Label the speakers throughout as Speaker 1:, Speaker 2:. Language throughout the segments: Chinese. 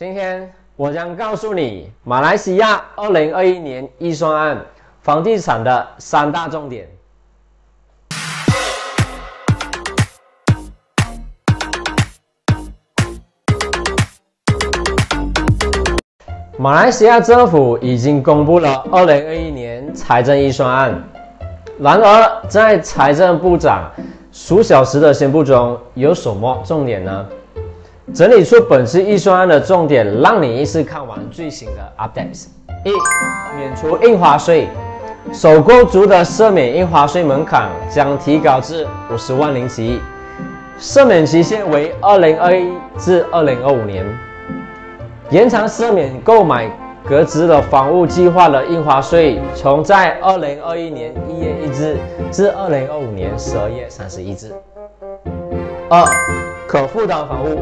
Speaker 1: 今天我将告诉你马来西亚二零二一年预算案房地产的三大重点。马来西亚政府已经公布了二零二一年财政预算案，然而在财政部长数小时的宣布中有什么重点呢？整理出本次预算案的重点，让你一次看完最新的 updates。一、免除印花税，首购族的赦免印花税门槛将提高至五十万零吉，赦免期限为二零二一至二零二五年，延长赦免购买格子的房屋计划的印花税，从在二零二一年一月一日至二零二五年十二月三十一日。二、可负担房屋。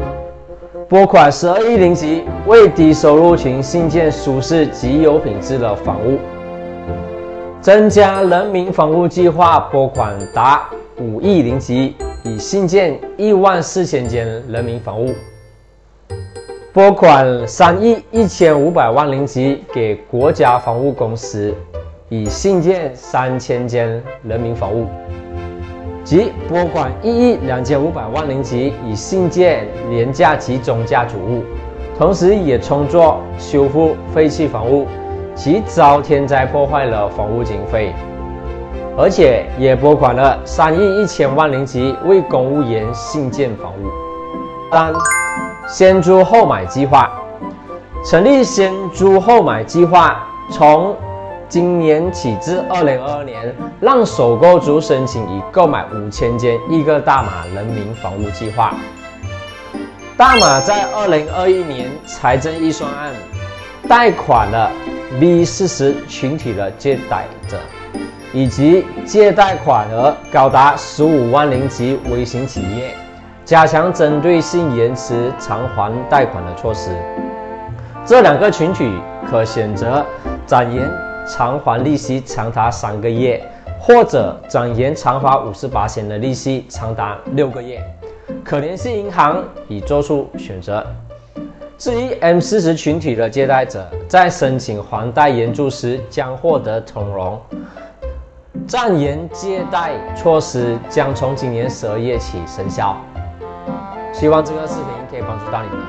Speaker 1: 拨款十二亿零级为低收入群新建舒适及有品质的房屋，增加人民房屋计划拨款达五亿零级，以新建一万四千间人民房屋；拨款三亿一千五百万零级给国家房屋公司，以新建三千间人民房屋。即拨款一亿两千五百万零级以新建廉价及中价主屋，同时也充作修复废弃房屋及遭天灾破坏了房屋经费，而且也拨款了三亿一千万零级为公务员新建房屋。三，先租后买计划，成立先租后买计划，从。今年起至二零二二年，让首购族申请已购买五千间一个大马人民房屋计划。大马在二零二一年财政预算案贷款了 B 四十群体的借贷者，以及借贷款额高达十五万零级微型企业，加强针对性延迟偿还贷款的措施。这两个群体可选择展延。偿还利息长达三个月，或者展延偿还五十八千的利息长达六个月，可联系银行以做出选择。至于 M 四十群体的借贷者，在申请还贷援助时将获得通融。暂延借贷措施将从今年十二月起生效。希望这个视频可以帮助到你们。